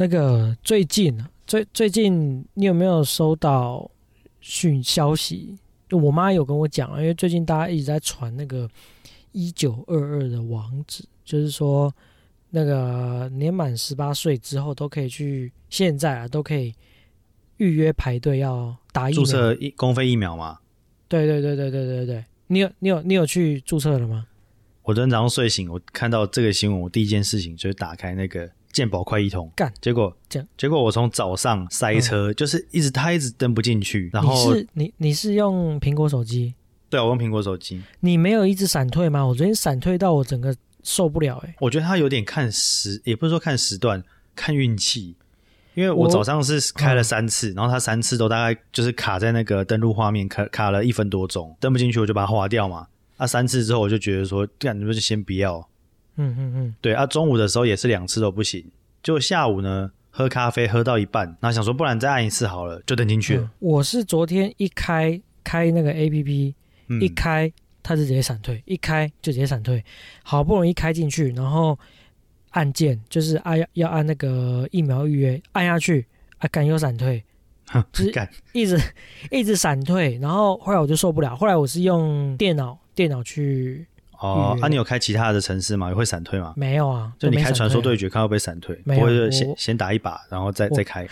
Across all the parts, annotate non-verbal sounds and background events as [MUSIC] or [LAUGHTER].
那个最近啊，最最近你有没有收到讯消息？就我妈有跟我讲啊，因为最近大家一直在传那个一九二二的网址，就是说那个年满十八岁之后都可以去，现在啊都可以预约排队要打疫苗。注册一公费疫苗嘛。对对对对对对对，你有你有你有去注册了吗？我昨天早上睡醒，我看到这个新闻，我第一件事情就是打开那个健保快一通，干结果这样结果我从早上塞车，就是一直他一直登不进去，然你后是你你是用苹果手机，对啊我用苹果手机，你没有一直闪退吗？我昨天闪退到我整个受不了哎、我觉得他有点看时，也不是说看时段，看运气。因为我我早上是开了三次，然后它三次都大概就是卡在那个登录画面，卡卡了一分多钟，登不进去，我就把它划掉嘛。啊，三次之后我就觉得说，干，你们就先不要。嗯嗯嗯，对啊，中午的时候也是两次都不行，就下午呢喝咖啡喝到一半，然后想说不然再按一次好了，就登进去了。嗯我是昨天一开开那个 A P P，、嗯一开它就直接闪退，一开就直接闪退，好不容易开进去，然后按键就是按要要按那个疫苗预约，按下去啊，敢又闪退，哼就是干一直一直闪退，然后后来我就受不了，后来我是用电脑电脑去哦啊，你有开其他的城市吗？也会闪退吗？没有啊，就你开传说对决，看会不会闪退？不会就先先打一把，然后再再开。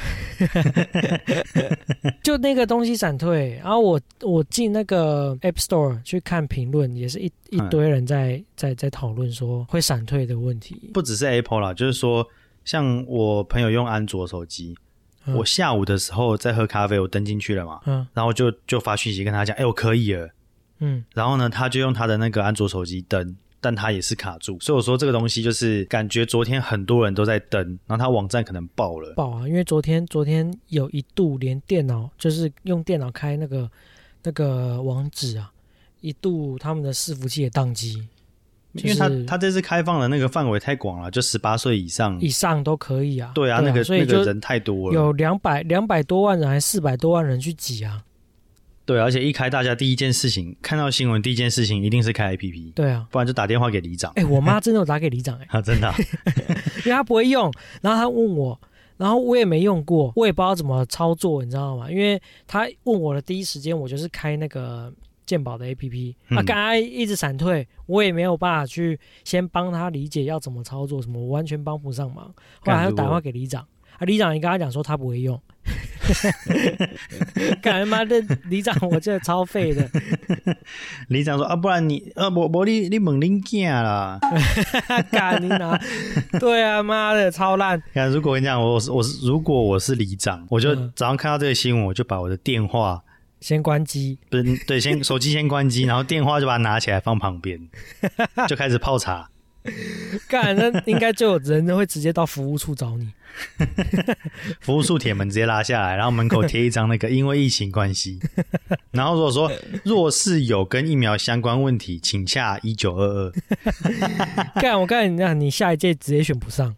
[LAUGHS] 就那个东西闪退，然后我我进那个 App Store 去看评论，也是一一嗯堆人在在在讨论说会闪退的问题。不只是 Apple 啦，就是说，像我朋友用安卓手机，嗯我下午的时候在喝咖啡，我登进去了嘛，嗯然后就就发讯息跟他讲，哎、我可以了。嗯，然后呢，他就用他的那个安卓手机登，但他也是卡住，所以我说这个东西就是感觉昨天很多人都在登，然后他网站可能爆了。爆啊！因为昨天昨天有一度连电脑就是用电脑开那个那个网址啊，一度他们的伺服器也宕机，因为他他这次开放的那个范围太广了，就十八岁以上。以上都可以啊。对啊，那个那个人太多了。有两百两百多万人还是四百多万人去挤啊。对，而且一开大家第一件事情看到新闻，第一件事情一定是开 APP，对啊，不然就打电话给里长。哎、我妈 [LAUGHS] 真的有打给里长哎、啊，真的啊、[LAUGHS] 因为她不会用，然后她问我，然后我也没用过，我也不知道怎么操作，你知道吗？因为她问我的第一时间，我就是开那个鉴宝的 APP，嗯啊，刚才一直闪退，我也没有办法去先帮她理解要怎么操作，什么我完全帮不上忙。后来她就打电话给里长，啊，里长也跟她讲说她不会用。[LAUGHS] 干他妈的，里长我真的超废的，[LAUGHS] 里长说啊，不然你啊，我我你你猛拎囝啦。[LAUGHS] 干你拿，对啊，妈的超烂，看，如果我跟你讲，我是我是如果我是里长，我就嗯早上看到这个新闻，我就把我的电话先关机。不是对，先手机先关机，然后电话就把它拿起来放旁边，就开始泡茶。[LAUGHS] 干，那应该就有人会直接到服务处找你。[LAUGHS] 服务处铁门直接拉下来，然后门口贴一张那个因为疫情关系，然后如果说 [LAUGHS] 若是有跟疫苗相关问题，请下一九二二。干，我看你讲，你下一届直接选不上。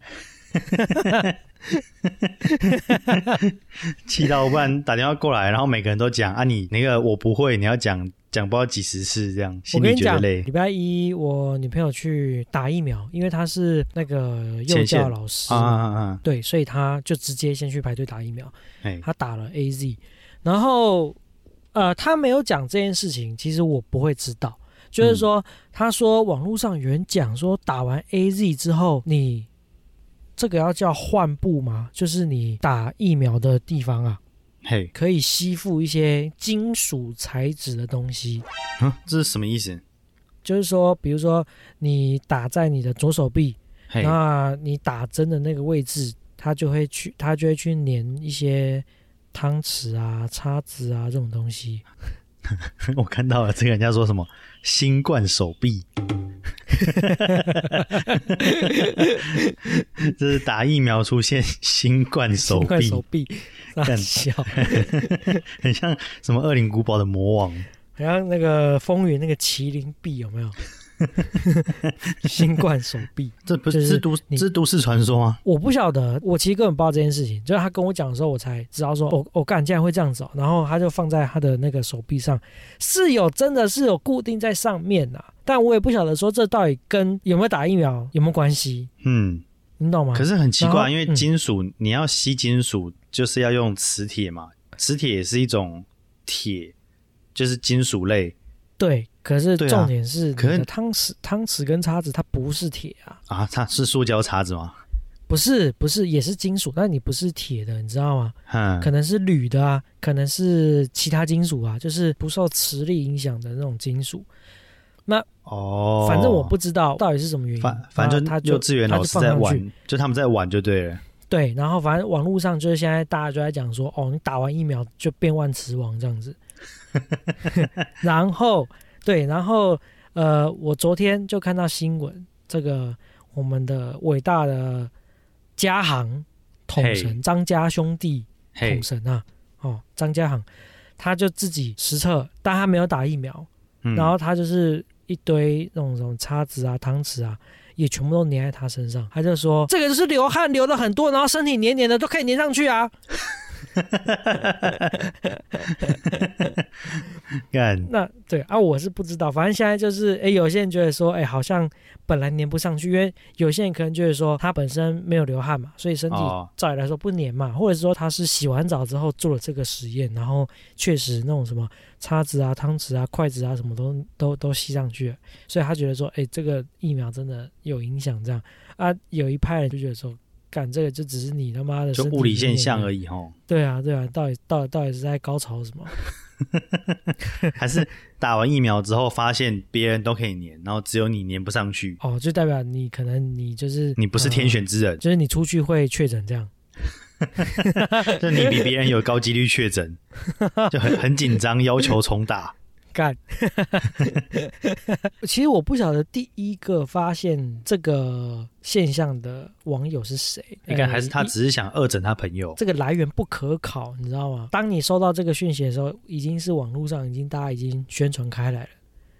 气到不然打电话过来，然后每个人都讲啊，你那个我不会，你要讲讲不知道几十次这样，我心跟你讲，里觉得累礼。拜一我女朋友去打疫苗，因为她是那个幼教老师，啊啊啊！对，所以她就直接先去排队打疫苗。哎，她打了 A Z，然后呃，她没有讲这件事情，其实我不会知道。就是说，她说网络上有人讲说，打完 A Z 之后，你这个要叫换布吗？就是你打疫苗的地方啊，嘿，可以吸附一些金属材质的东西。嗯，这是什么意思？就是说，比如说你打在你的左手臂，嘿，那你打针的那个位置，它就会去，它就会去粘一些汤匙啊、叉子啊这种东西。[LAUGHS] 我看到了这个人家说什么新冠手臂，[LAUGHS] 这是打疫苗出现新冠手臂，手臂，大干笑，[LAUGHS] 很像什么恶灵古堡的魔王。好像那个风云那个麒麟臂有没有？[LAUGHS] 新冠手臂，[LAUGHS] 这不是是都是都市传说吗？我不晓得，我其实根本不知道这件事情。就是他跟我讲的时候，我才知道说，我、我干竟然会这样子、哦。然后他就放在他的那个手臂上，是有真的是有固定在上面呐、但我也不晓得说这到底跟有没有打疫苗有没有关系。嗯，你懂吗？可是很奇怪，因为嗯金属、你要吸金属，就是要用磁铁嘛，磁铁也是一种铁，就是金属类对，可是重点是，可是汤匙、汤匙跟叉子它不是铁啊，啊。它是塑胶叉子吗？不是不是，也是金属，但你不是铁的，你知道吗？嗯，可能是铝的啊，可能是其他金属啊，就是不受磁力影响的那种金属。那哦，反正我不知道到底是什么原因，反反正他就幼稚园他老师在玩，就他们在玩就对了。对，然后反正网络上就是现在大家就在讲说，哦，你打完疫苗就变万磁王这样子。[LAUGHS] 然后对，然后呃，我昨天就看到新闻，这个我们的伟大的家行统神张家兄弟统，神啊，哦，张家行，他就自己实测，但他没有打疫苗，嗯然后他就是一堆那种什么叉子啊、汤匙啊，也全部都粘在他身上。他就说这个就是流汗流的很多，然后身体黏黏的都可以粘上去啊。[LAUGHS] 干那对啊，我是不知道，反正现在就是，哎，有些人觉得说，哎，好像本来粘不上去，因为有些人可能觉得说他本身没有流汗嘛，所以身体哦照理来说不粘嘛，或者是说他是洗完澡之后做了这个实验，然后确实那种什么叉子啊、汤匙啊、筷子啊什么都都都吸上去了，所以他觉得说，哎，这个疫苗真的有影响，这样啊，有一派人就觉得说。干这个就只是你他妈的就物理现象。而已吼，对啊，对啊，到底到底到底是在高潮什么？[LAUGHS] 还是打完疫苗之后发现别人都可以粘，然后只有你粘不上去，哦，就代表你可能你就是你不是天呃选之人，就是你出去会确诊这样。[LAUGHS] 就你比别人有高几率确诊，就很很紧张，要求重打。干，[LAUGHS] 其实我不晓得第一个发现这个现象的网友是谁，应该还是他只是想恶整他朋友。这个来源不可考，你知道吗？当你收到这个讯息的时候，已经是网络上已经大家已经宣传开来了。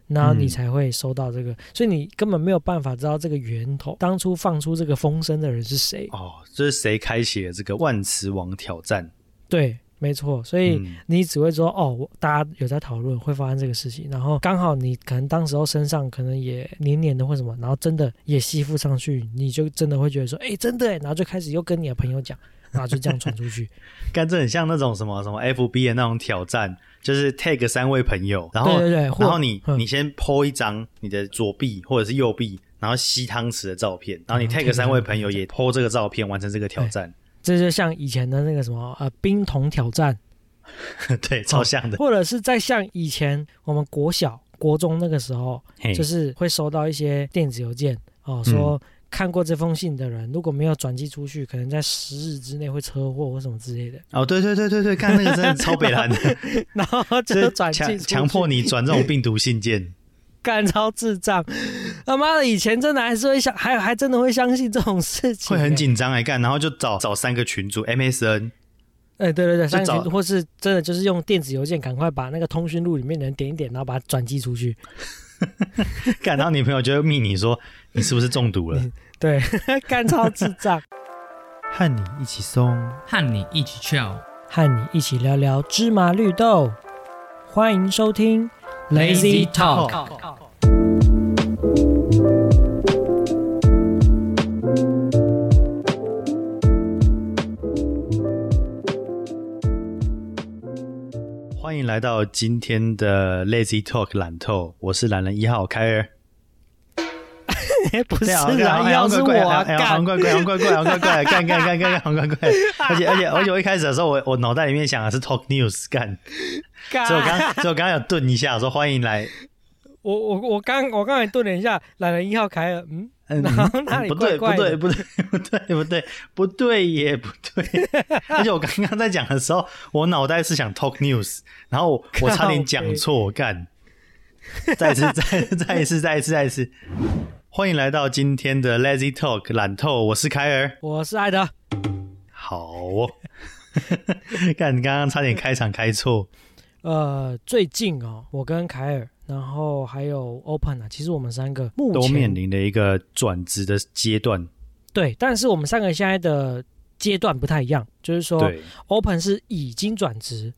然后你嗯才会收到这个，所以你根本没有办法知道这个源头，当初放出这个风声的人是谁。哦，这是谁开启了这个万磁王挑战？对，没错，所以嗯你只会说哦，大家有在讨论会发生这个事情，然后刚好你可能当时候身上可能也黏黏的或什么，然后真的也吸附上去，你就真的会觉得说，哎，真的耶，然后就开始又跟你的朋友讲，然后就这样传出去。干这很像那种什么什么 FB 的那种挑战，就是 tag 三位朋友，然后对对对，然后你嗯你先 po 一张你的左臂或者是右臂，然后吸汤匙的照片，然后你嗯 tag tag 三位三位朋友也 po 这个照片，完成这个挑战。这就像以前的那个什么呃冰桶挑战，[LAUGHS] 对，超像的。或者是在像以前我们国小、国中那个时候，就是会收到一些电子邮件哦，说看过这封信的人，如果没有转寄出去，可能在十日之内会车祸或什么之类的，哦，对对对对对，看那个真的超北蓝的，[LAUGHS] 然后就就是转寄强迫你转这种病毒信件。干超智障，他妈的，以前真的还是会相，还还真的会相信这种事情、会很欸。紧张哎，干，然后就找找三个群主 MSN，哎、对对对，三个群或是真的就是用电子邮件，赶快把那个通讯录里面的人点一点，然后把它转寄出去。[LAUGHS] 干，然后女朋友就会密你说你是不是中毒了，对，干超智障，和你一起松。和你一起 chill。和你一起聊聊芝麻绿豆，欢迎收听 Lazy Talk 欢迎来到今天的 Lazy Talk 懒透，我是懒人一号凯尔。[LAUGHS] 不是对 [LAUGHS] 啊，啊，要是我啊哎呀，干好，怪怪，好怪怪，好怪怪，干干干干干，好怪怪。[LAUGHS] 而且而且而且，我一开始的时候，我我脑袋里面想的是 Talk News 干，所以我刚所以我刚刚有顿一下，说欢迎来。我我我刚我刚才顿了一下，懒人一号凯尔，嗯，嗯，然后哪里不对，不对，不对，不对，不对，不对，也不对。而且我刚刚在讲的时候，我脑袋是想 Talk News，然后我我差点讲错，干。再一次，再再一次，再一次，再一次。欢迎来到今天的 Lazy Talk 懒透，我是凯尔。我是艾德，好哦，[LAUGHS] 看，你刚刚差点开场开错。呃，最近哦，我跟凯尔，然后还有 Open 啊，其实我们三个目都面临的一个转职的阶段。对，但是我们三个现在的阶段不太一样，就是说对，Open 是已经转职，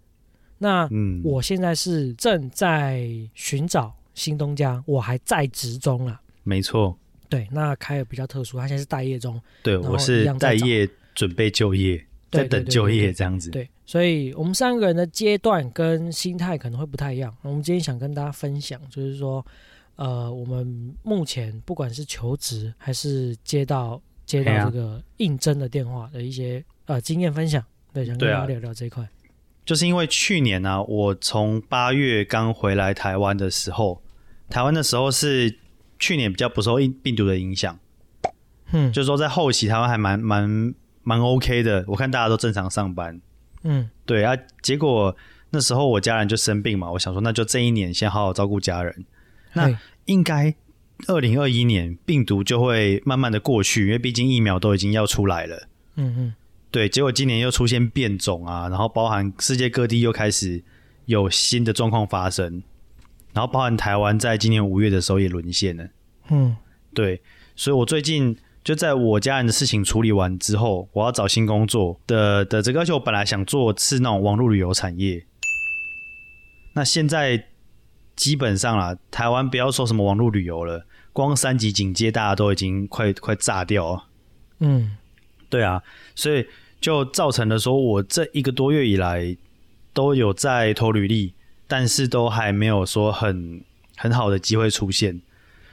那嗯，我现在是正在寻找新东家，我还在职中啊。没错，对，那凯尔比较特殊，他现在是待业中，对，我是待业准备就业，在等就业这样子。对，所以我们三个人的阶段跟心态可能会不太一样。我们今天想跟大家分享，就是说，呃，我们目前不管是求职还是接到接到这个应征的电话的一些呃经验分享，对，想跟大家聊聊这一块。就是因为去年呢、我从八月刚回来台湾的时候，台湾的时候是去年比较不受病病毒的影响，嗯，就是说在后期台湾还蛮蛮蛮 OK 的，我看大家都正常上班。嗯对啊，结果那时候我家人就生病嘛，我想说那就这一年先好好照顾家人。那应该二零二一年病毒就会慢慢的过去，因为毕竟疫苗都已经要出来了。嗯嗯对，结果今年又出现变种啊，然后包含世界各地又开始有新的状况发生，然后包含台湾在今年五月的时候也沦陷了。嗯对，所以我最近就在我家人的事情处理完之后，我要找新工作的的这个，而且我本来想做是那种网络旅游产业，那现在基本上啦，台湾不要说什么网络旅游了，光三级警戒大家都已经快快炸掉了。嗯对啊，所以就造成了说我这一个多月以来都有在投履历，但是都还没有说很很好的机会出现。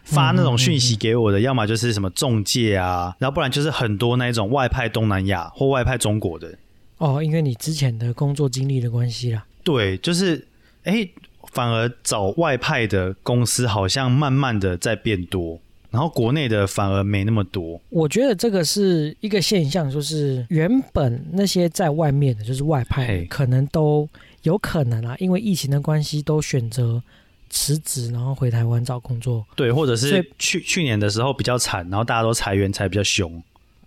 发那种讯息给我的，要么就是什么中介啊，然后不然就是很多那一种外派东南亚或外派中国的。哦，因为你之前的工作经历的关系啦。对，就是哎，反而找外派的公司好像慢慢的在变多，然后国内的反而没那么多。我觉得这个是一个现象，就是原本那些在外面的，就是外派，可能都有可能啊，因为疫情的关系，都选择辞职，然后回台湾找工作。对，或者是去去年的时候比较惨，然后大家都裁员裁比较凶。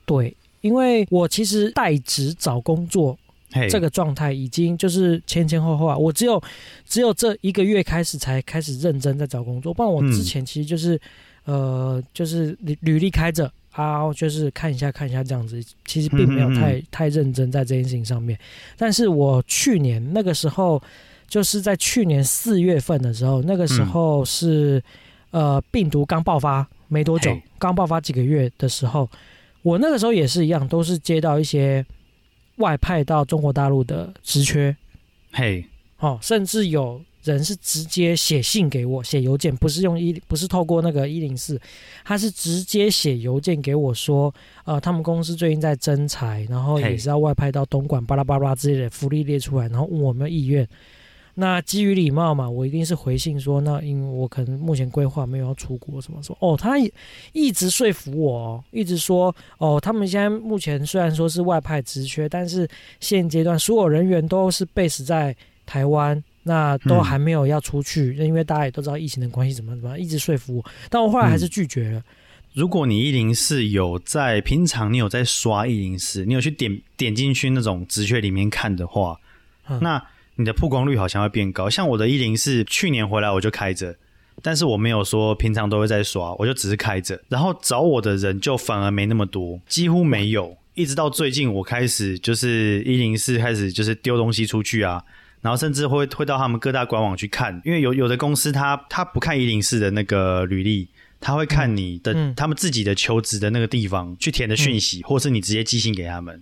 对，因为我其实代职找工作嘿，这个状态已经就是前前后后啊，我只有只有这一个月开始才开始认真在找工作，不然我嗯之前其实就是、呃就是履履历开着啊，就是看一下看一下这样子，其实并没有太、太认真在这件事情上面。但是我去年那个时候，就是在去年四月份的时候，那个时候是、呃病毒刚爆发没多久，刚爆发几个月的时候，我那个时候也是一样，都是接到一些外派到中国大陆的职缺，嘿，哦，甚至有人是直接写信给我，写邮件，不是用一，不是透过那个一零四，他是直接写邮件给我说，呃，他们公司最近在征才，然后也嘿是要外派到东莞，巴拉巴拉之类的福利列出来，然后问我有没有意愿。那基于礼貌嘛，我一定是回信说，那因为我可能目前规划没有要出国什么什么。哦，他也一直说服我、哦，一直说，哦，他们现在目前虽然说是外派职缺，但是现阶段所有人员都是 base 在台湾，那都嗯还没有要出去，因为大家也都知道疫情的关系，怎么怎么，一直说服我，但我后来还是拒绝了。如果你一零四有在平常你有在刷一零四，你有去点点进去那种直缺里面看的话，嗯那你的曝光率好像会变高。像我的一零四去年回来我就开着，但是我没有说平常都会在刷，我就只是开着，然后找我的人就反而没那么多，几乎没有。一直到最近我开始就是一零四开始就是丢东西出去啊，然后甚至会会到他们各大官网去看，因为有有的公司他他不看一零四的那个履历，他会看你的、嗯。他们自己的求职的那个地方去填的讯息，或是你直接寄信给他们。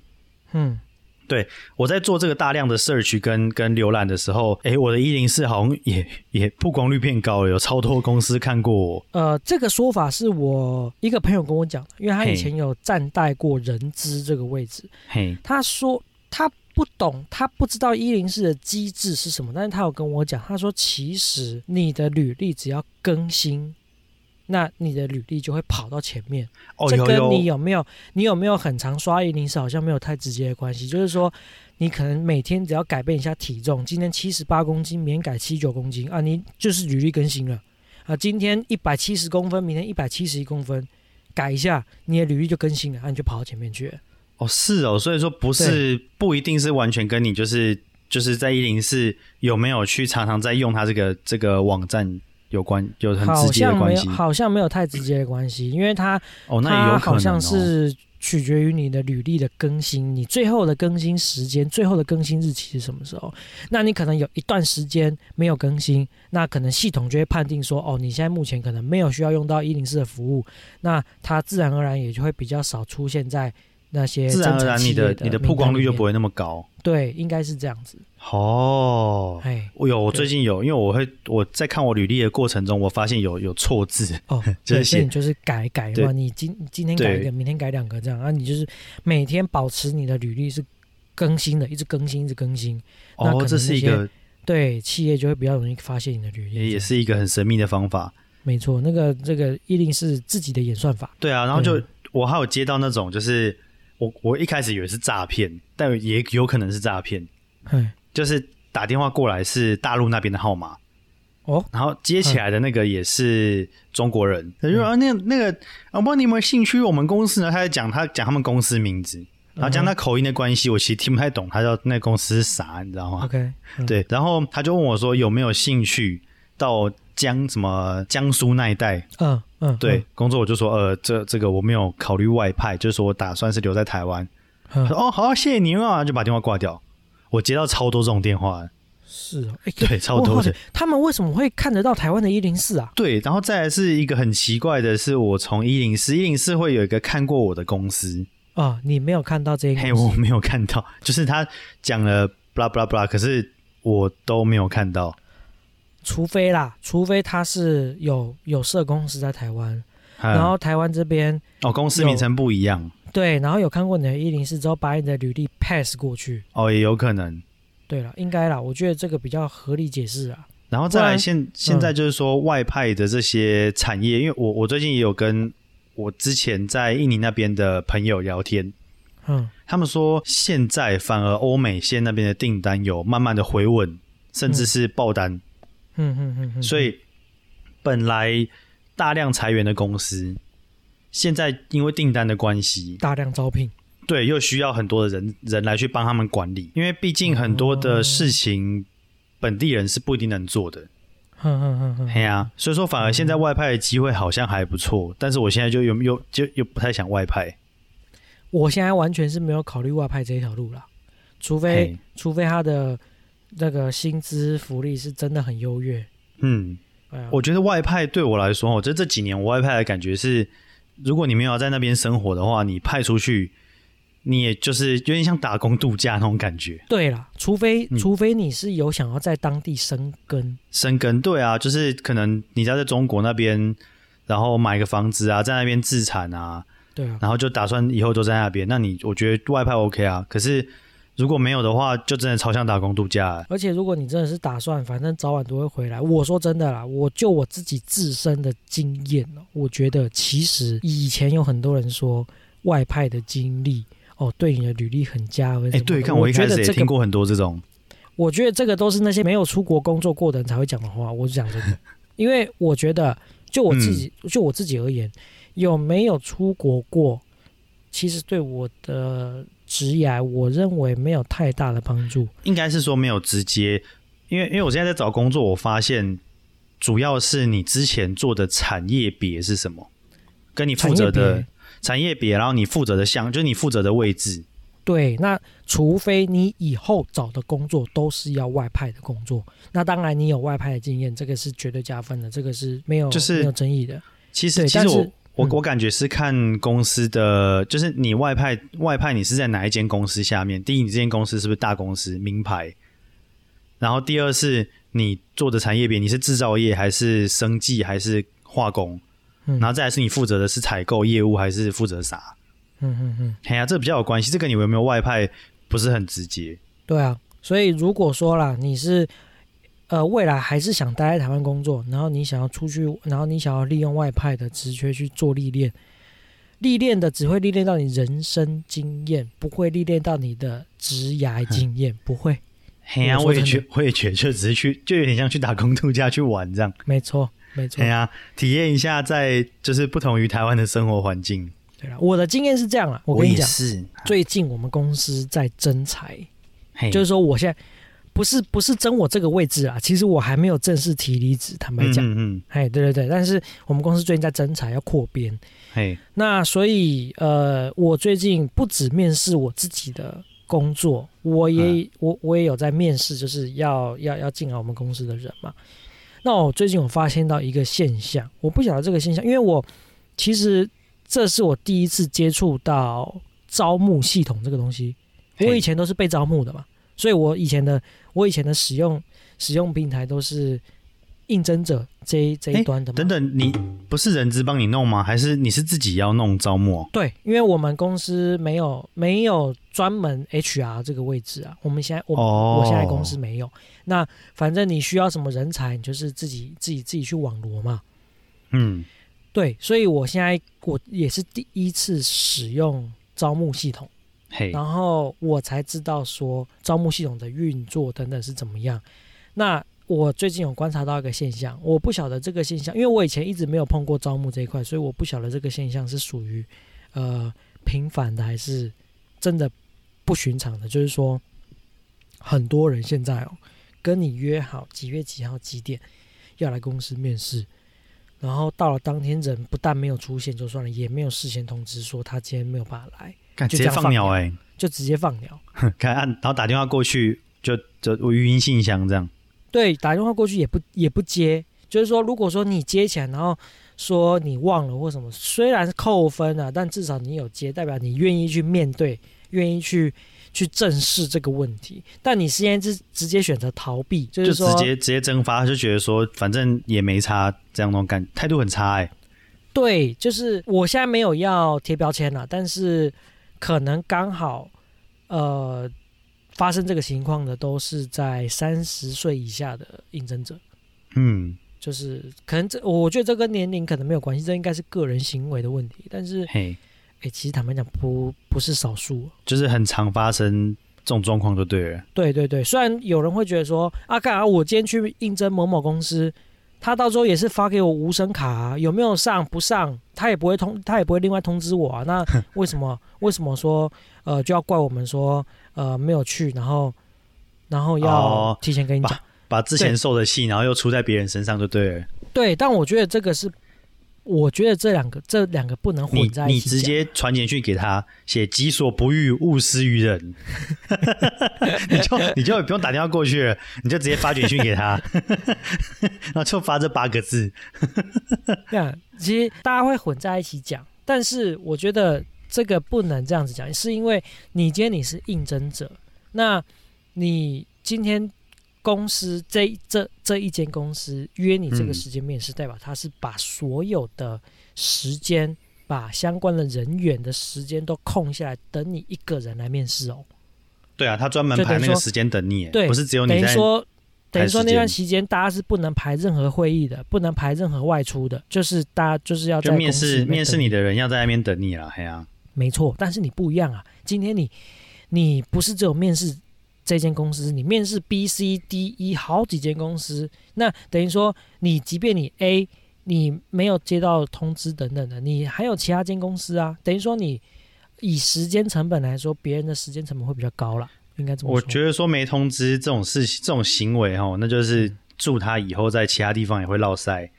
嗯，对我在做这个大量的 search 跟跟浏览的时候，哎，我的一零四好像也也曝光率变高了，有超多公司看过我。呃，这个说法是我一个朋友跟我讲的，因为他以前有站代过人资这个位置，嘿，他说他不懂，他不知道一零四的机制是什么，但是他有跟我讲，他说其实你的履历只要更新，那你的履历就会跑到前面。哦，这跟你有没有你有没有很常刷一零四好像没有太直接的关系，就是说你可能每天只要改变一下体重，今天七十八公斤，明天改七九公斤啊，你就是履历更新了啊。今天一百七十公分，明天一百七十一公分，改一下你的履历就更新了，啊，你就跑到前面去了。哦，是哦，所以说不是不一定是完全跟你就是就是在一零四有没有去常常在用它这个这个网站有关，有很直接的关系。好像没有太直接的关系，因为它哦，那也有可能、哦、好像是取决于你的履历的更新，你最后的更新时间、最后的更新日期是什么时候？那你可能有一段时间没有更新，那可能系统就会判定说，哦，你现在目前可能没有需要用到一零四的服务，那它自然而然也就会比较少出现在那些自然而然你的的你的曝光率就不会会那么高。对，应该是这样子。哦，哎，我有，我最近有，因为我会我在看我履历的过程中，我发现有有错字，哦，就 [LAUGHS] 是对，就是改改对嘛，你今今天改一个，明天改两个这样，啊，你就是每天保持你的履历是更新的，一直更新，一直更新，那这是一个对，企业就会比较容易发现你的履历。也也是一个很神秘的方法。没错，那个这个一定是自己的演算法。对啊，然后就我还有接到那种，就是我我一开始以为是诈骗，但也有可能是诈骗，哎，就是打电话过来是大陆那边的号码，哦，然后接起来的那个也是中国人，他说、啊那那个我，不知道你有没有兴趣我们公司呢？他在讲他讲他们公司名字，然后讲他口音的关系，我其实听不太懂，他叫那公司是啥，你知道吗？OK，嗯，对，然后他就问我说有没有兴趣到江什么江苏那一带嗯嗯，对、工作，我就说呃这这个我没有考虑外派，就是说我打算是留在台湾。哦好，谢谢您啊，就把电话挂掉。我接到超多这种电话，是哦，哎，对，超多的。他们为什么会看得到台湾的一零四啊？对，然后再来是一个很奇怪的是，我从一零四一零四会有一个看过我的公司，啊，你没有看到这个嘿，个？我没有看到，就是他讲了 blah blah blah，可是我都没有看到。除非啦，除非他是有有设公司在台湾，嗯然后台湾这边哦，公司名称不一样，对，然后有看过你的一零四之后，把你的履历 pass 过去。哦，也有可能。对了，应该啦，我觉得这个比较合理解释啊。然后再来现现在就是说外派的这些产业，因为我我最近也有跟我之前在印尼那边的朋友聊天，嗯，他们说现在反而欧美线那边的订单有慢慢的回稳，甚至是爆单，嗯嗯嗯嗯，所以本来大量裁员的公司，现在因为订单的关系，大量招聘。对，又需要很多的人人来去帮他们管理，因为毕竟很多的事情本地人是不一定能做的。哼哼哼哼，嘿呀、所以说反而现在外派的机会好像还不错，但是我现在就又又就又不太想外派。我现在完全是没有考虑外派这一条路了，除非除非他的那个薪资福利是真的很优越。嗯，我觉得外派对我来说，我觉得这几年我外派的感觉是，如果你没有在那边生活的话，你派出去，你也就是有点像打工度假那种感觉。对啦，除非、嗯除非你是有想要在当地生根，生根，对啊，就是可能你要在中国那边，然后买个房子啊，在那边自产啊，对啊，然后就打算以后都在那边。那你我觉得外派 OK 啊，可是如果没有的话，就真的超像打工度假、欸。而且如果你真的是打算，反正早晚都会回来。我说真的啦，我就我自己自身的经验哦，我觉得其实以前有很多人说外派的经历哦，对你的履历很加分什哎。对，看我一开始也听过很多这种，我觉得这个都是那些没有出国工作过的人才会讲的话。我是讲真的，因为我觉得就我自己，就我自己而言，有没有出国过，其实对我的职涯，我认为没有太大的帮助。应该是说没有直接，因为因为我现在在找工作，我发现主要是你之前做的产业别是什么，跟你负责的产业别，然后你负责的项，就是你负责的位置。对，那除非你以后找的工作都是要外派的工作，那当然你有外派的经验，这个是绝对加分的，这个是没有就是没有争议的。其实其实我我嗯我感觉是看公司的，就是你外派外派你是在哪一间公司下面？第一，你这间公司是不是大公司名牌？然后第二是你做的产业别，你是制造业还是生技还是化工？嗯然后再来是你负责的是采购业务还是负责啥？嗯嗯嗯，哎呀，这比较有关系，这跟你有没有外派不是很直接。对啊。所以如果说啦，你是呃未来还是想待在台湾工作，然后你想要出去，然后你想要利用外派的职缺去做历练，历练的只会历练到你人生经验，不会历练到你的职涯经验，[LAUGHS] 不会。嘿呀，我也觉我也觉得就只是去，就有点像去打工度假去玩这样。没错，没错哎。呀，体验一下在就是不同于台湾的生活环境。对了，我的经验是这样了，我跟你讲，是，最近我们公司在征才，就是说我现在不是不是争我这个位置啊，其实我还没有正式提离职，坦白讲，嗯嗯，哎，对对对，但是我们公司最近在增产要扩编，哎，那所以呃，我最近不止面试我自己的工作，我也、我我也有在面试，就是要要要进来我们公司的人嘛。那我最近我发现到一个现象，我不晓得这个现象，因为我其实这是我第一次接触到招募系统这个东西，我以前都是被招募的嘛，所以我以前的我以前的使用使用平台都是应征者这一这一端的嘛。等等，你不是人资帮你弄吗？还是你是自己要弄招募？对，因为我们公司没有没有专门 HR 这个位置啊，我们现在我、哦我现在公司没有。那反正你需要什么人才，你就是自己自己自己去网罗嘛。嗯，对，所以我现在我也是第一次使用招募系统，然后我才知道说招募系统的运作等等是怎么样。那我最近有观察到一个现象，我不晓得这个现象，因为我以前一直没有碰过招募这一块，所以我不晓得这个现象是属于呃频繁的还是真的不寻常的。就是说，很多人现在哦跟你约好几月几号几点要来公司面试，然后到了当天人不但没有出现就算了，也没有事先通知说他今天没有办法来，干直接放鸟哎、就直接放鸟。[LAUGHS] 看按，然后打电话过去就就我语音信箱这样。对，打电话过去也不也不接，就是说，如果说你接起来，然后说你忘了或什么，虽然是扣分啊，但至少你有接，代表你愿意去面对，愿意去去正视这个问题。但你现在是直接选择逃避，就就是直，接直接蒸发，就觉得说反正也没差，这样那种感态度很差哎、对，就是我现在没有要贴标签了，但是可能刚好，呃，发生这个情况的都是在三十岁以下的应征者。嗯，就是可能这，我觉得这跟年龄可能没有关系，这应该是个人行为的问题。但是，嘿，哎、其实坦白讲，不不是少数。就是很常发生这种状况就对了。对对对，虽然有人会觉得说，啊，干啊，我今天去应征某某公司，他到时候也是发给我无声卡、啊，有没有上不上，他也不会通，他也不会另外通知我啊。那 [LAUGHS] 为什么为什么说，呃，就要怪我们说，呃，没有去，然后然后要哦提前跟你讲？把之前受的气，然后又出在别人身上就对了。对，但我觉得这个是，我觉得这两个这两个不能混在一起讲。你直接传简讯给他，写“己所不欲，勿施于人”，[LAUGHS] 你就你就不用打电话过去了，你就直接发简讯给他，[LAUGHS] 然后就发这八个字。这样，其实大家会混在一起讲，但是我觉得这个不能这样子讲，是因为你今天你是应征者，那你今天公司这这这一间公司约你这个嗯时间面试，代表他是把所有的时间，把相关的人员的时间都空下来，等你一个人来面试哦。对啊，他专门排那个时间等你，对不是只有你在。等于说，等于说那段时间大家是不能排任何会议的，不能排任何外出的，就是大家就是要在就面试面试你的人要在那边等你了，嘿啊，没错，但是你不一样啊！今天你你不是只有面试这间公司，你面试 B、C、D、E 好几间公司，那等于说你即便你 A 你没有接到通知等等的，你还有其他间公司啊，等于说你以时间成本来说，别人的时间成本会比较高了，应该怎么说。我觉得说没通知这种事情、这种行为哦，那就是祝他以后在其他地方也会落塞。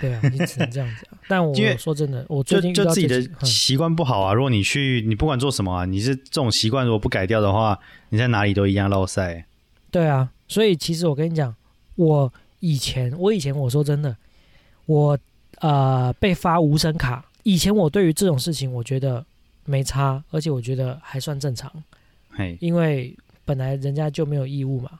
对啊，你只能这样子、啊。但我说真的，我最近就自己的习惯不好啊。如果你去，你不管做什么啊，你是这种习惯如果不改掉的话，你在哪里都一样落塞。对啊，所以其实我跟你讲，我以前我以前我说真的，我呃被发无声卡，以前我对于这种事情我觉得没差，而且我觉得还算正常，嘿，因为本来人家就没有义务嘛。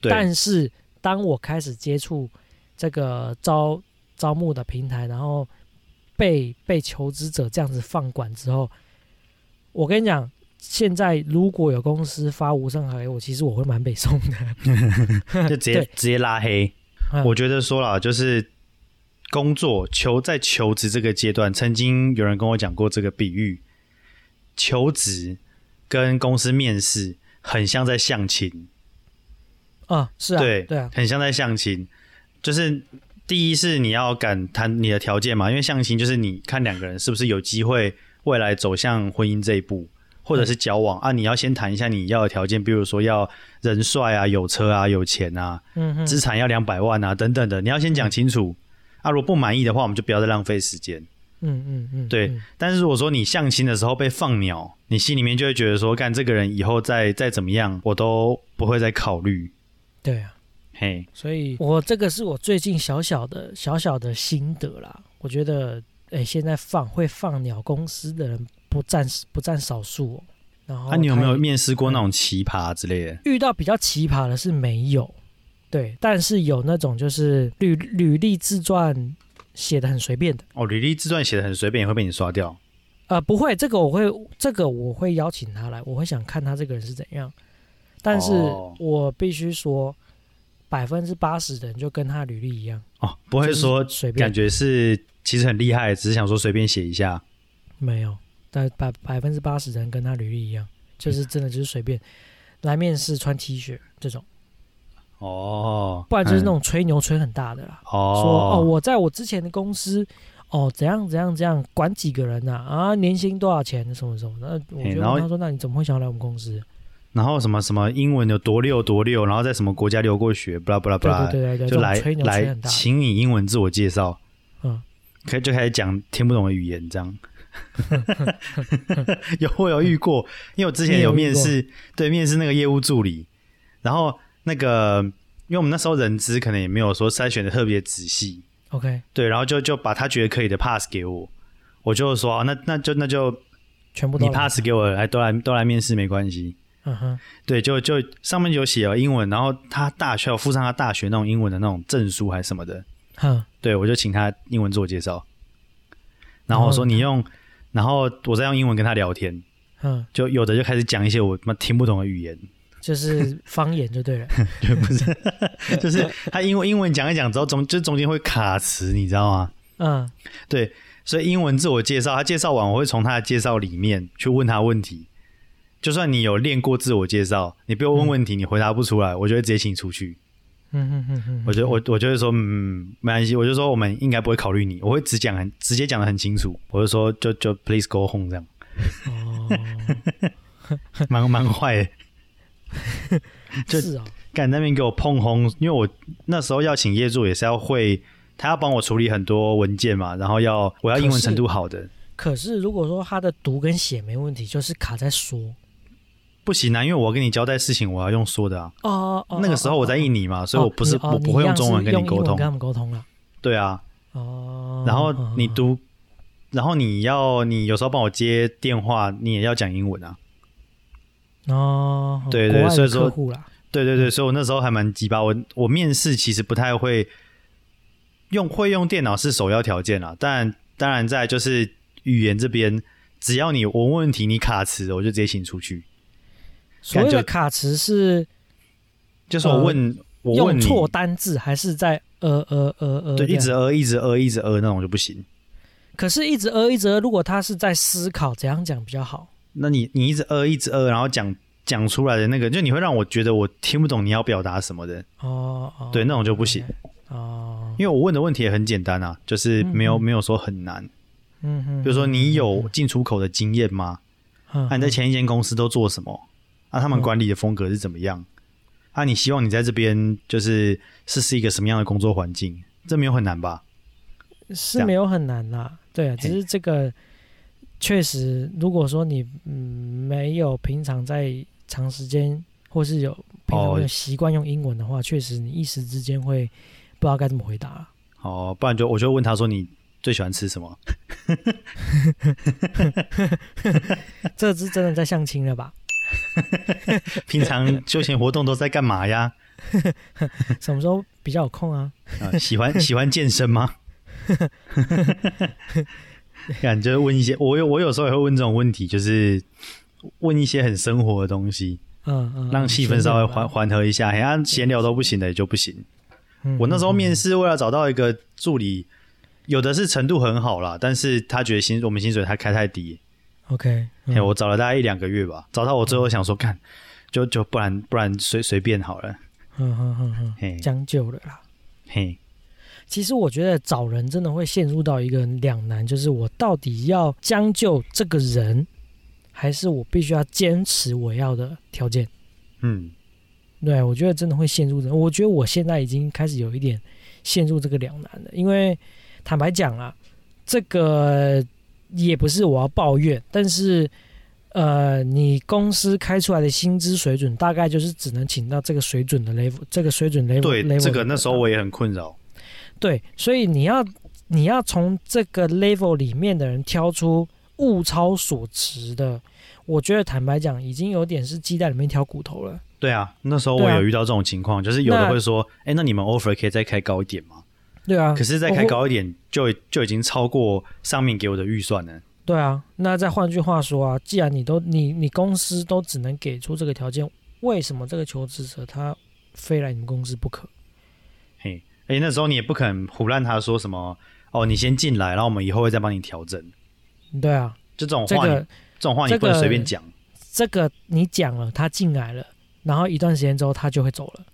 对，但是当我开始接触这个招招募的平台，然后被被求职者这样子放管之后，我跟你讲，现在如果有公司发无声卡给我，其实我会蛮北送的。[LAUGHS] 就直接直接拉黑。嗯我觉得说了，就是工作求在求职这个阶段，曾经有人跟我讲过这个比喻，求职跟公司面试很像在相亲。啊，是啊，对对啊，很像在相亲，就是第一是你要敢谈你的条件嘛，因为相亲就是你看两个人是不是有机会未来走向婚姻这一步，或者是交往啊，你要先谈一下你要的条件，比如说要人帅啊、有车啊、有钱啊、嗯，资产要两百万啊等等的，你要先讲清楚。啊，如果不满意的话，我们就不要再浪费时间。嗯嗯嗯，对嗯但是如果说你相亲的时候被放鸟，你心里面就会觉得说，干这个人以后再再怎么样，我都不会再考虑。对啊，嘿，所以我这个是我最近小小的小小的心得啦。我觉得，哎，现在放会放鸟公司的人不占不占少数哦。然后啊，你有没有面试过那种奇葩之类的？遇到比较奇葩的是没有，对，但是有那种就是履履历自传写的很随便的，哦，履历自传写的很随便，也会被你刷掉。呃，不会，这个我会，这个我会邀请他来，我会想看他这个人是怎样，但是哦我必须说，百分之八十的人就跟他履历一样，哦，不会说随便感觉是其实很厉害，只是想说随便写一下。没有，但百百分之八十的人跟他履历一样，就是真的就是随便来面试穿 T 恤这种，哦，不然就是那嗯种吹牛吹很大的啦。哦，说哦，我在我之前的公司，哦，怎样怎样怎样，管几个人呐、啊？年薪多少钱什么什么的？那我嘿然后就问他说，那你怎么会想要来我们公司？然后什么什么英文有多溜多溜，然后在什么国家留过学，不啦不啦不对啦，对对对对，就来来。请你英文自我介绍，嗯，开就开始讲听不懂的语言，这样。[LAUGHS] 有我有遇过，因为我之前有面试，对面试那个业务助理，然后那个因为我们那时候人资可能也没有说筛选的特别仔细，OK，对，然后就就把他觉得可以的 pass 给我，我就说啊那那就那就你全部都来。pass 给我，来都来都来面试没关系。嗯哼，对，就就上面有写了英文，然后他大学有附上他大学那种英文的那种证书还是什么的，嗯，对我就请他英文自我介绍，然后我说你用，然后我再用英文跟他聊天，嗯，就有的就开始讲一些我他妈听不懂的语言，就是 [LAUGHS] 方言就对了。对，不是，[LAUGHS] 就是他英文英文讲一讲之后中就中间会卡词，你知道吗？嗯，对，所以英文自我介绍，他介绍完，我会从他的介绍里面去问他问题。就算你有练过自我介绍，你被我问问题，你回答不出来，我就会直接请你出去。嗯哼哼哼，我觉得我我就会说，嗯，没关系，我就说我们应该不会考虑你，我会只讲很直接讲的很清楚，我就说就就 please go home 这样，哦，蛮蛮坏的，[LAUGHS] 就是哦，干那边给我碰轰，因为我那时候要请业主也是要会，他要帮我处理很多文件嘛，然后要我要英文程度好的，可是如果说他的读跟写没问题，就是卡在说。不行啊，因为我要跟你交代事情，我要用说的啊，哦哦，那个时候我在印尼嘛，所以我不是、哦我不会用中文跟你沟通跟，他们沟通了。对啊，哦，然后你读，然后你要你有时候帮我接电话，你也要讲英文啊。哦，对对所以说对对对，所以我那时候还蛮鸡巴。我我面试其实不太会用，会用电脑是首要条件啦。但当然在就是语言这边，只要你我问问题你卡词，我就直接请出去。所谓的卡词是就是我问、我问错单字，还是在呃呃呃呃？对，一直呃一直呃一直呃那种就不行。可是，一直呃一直呃，如果他是在思考怎样讲比较好，那你你一直呃一直呃，然后讲讲出来的那个，就你会让我觉得我听不懂你要表达什么的。哦哦，对，那种就不行。哦，因为我问的问题也很简单啊，就是没有、没有说很难。嗯哼，比如说你有进出口的经验吗？嗯，啊，你在前一间公司都做什么？啊，他们管理的风格是怎么样？啊，你希望你在这边就是是是一个什么样的工作环境？这没有很难吧？是没有很难啦，对啊，只是这个确实，如果说你嗯没有平常在长时间或是有平常习惯用英文的话，确实你一时之间会不知道该怎么回答。哦，不然就我就问他说你最喜欢吃什么？[LAUGHS] 这是真的在相亲了吧？[LAUGHS] 平常休闲活动都在干嘛呀？[LAUGHS] 什么时候比较有空啊？啊，喜欢喜欢健身吗？[LAUGHS] 感觉问一些，我有我有时候也会问这种问题，就是问一些很生活的东西，嗯嗯，让气氛稍微缓闲缓和一下。好像，闲聊都不行的也就不行。嗯我那时候面试，试，为了找到一个助理，有的是程度很好啦，但是他觉得薪我们薪水他开太低，OK，我找了大概一两个月吧，找到我最后想说，看就就不然不然随随便好了，嗯嗯嗯嗯，嘿。将就了啦。嘿，其实我觉得找人真的会陷入到一个两难，就是我到底要将就这个人，还是我必须要坚持我要的条件？嗯，对，我觉得真的会陷入这，我觉得我现在已经开始有一点陷入这个两难了，因为坦白讲啊，这个也不是我要抱怨，但是呃，你公司开出来的薪资水准大概就是只能请到这个水准的 level，这个水准 level，对 level，这个那时候我也很困扰。对，所以你要你要从这个 level 里面的人挑出物超所值的，我觉得坦白讲，已经有点是鸡蛋里面挑骨头了。对啊，那时候我有遇到这种情况，就是有的会说，哎，那你们 offer 可以再开高一点吗？对啊，可是再开高一点，就就已经超过上面给我的预算了。对啊，那再换句话说啊，既然你都你你公司都只能给出这个条件，为什么这个求职者他非来你们公司不可？嘿，而且，那时候你也不肯胡乱他说什么，哦，你先进来，然后我们以后会再帮你调整。对啊，就这种话你，这个这种话你不能随便讲。这个你讲了，他进来了，然后一段时间之后他就会走了。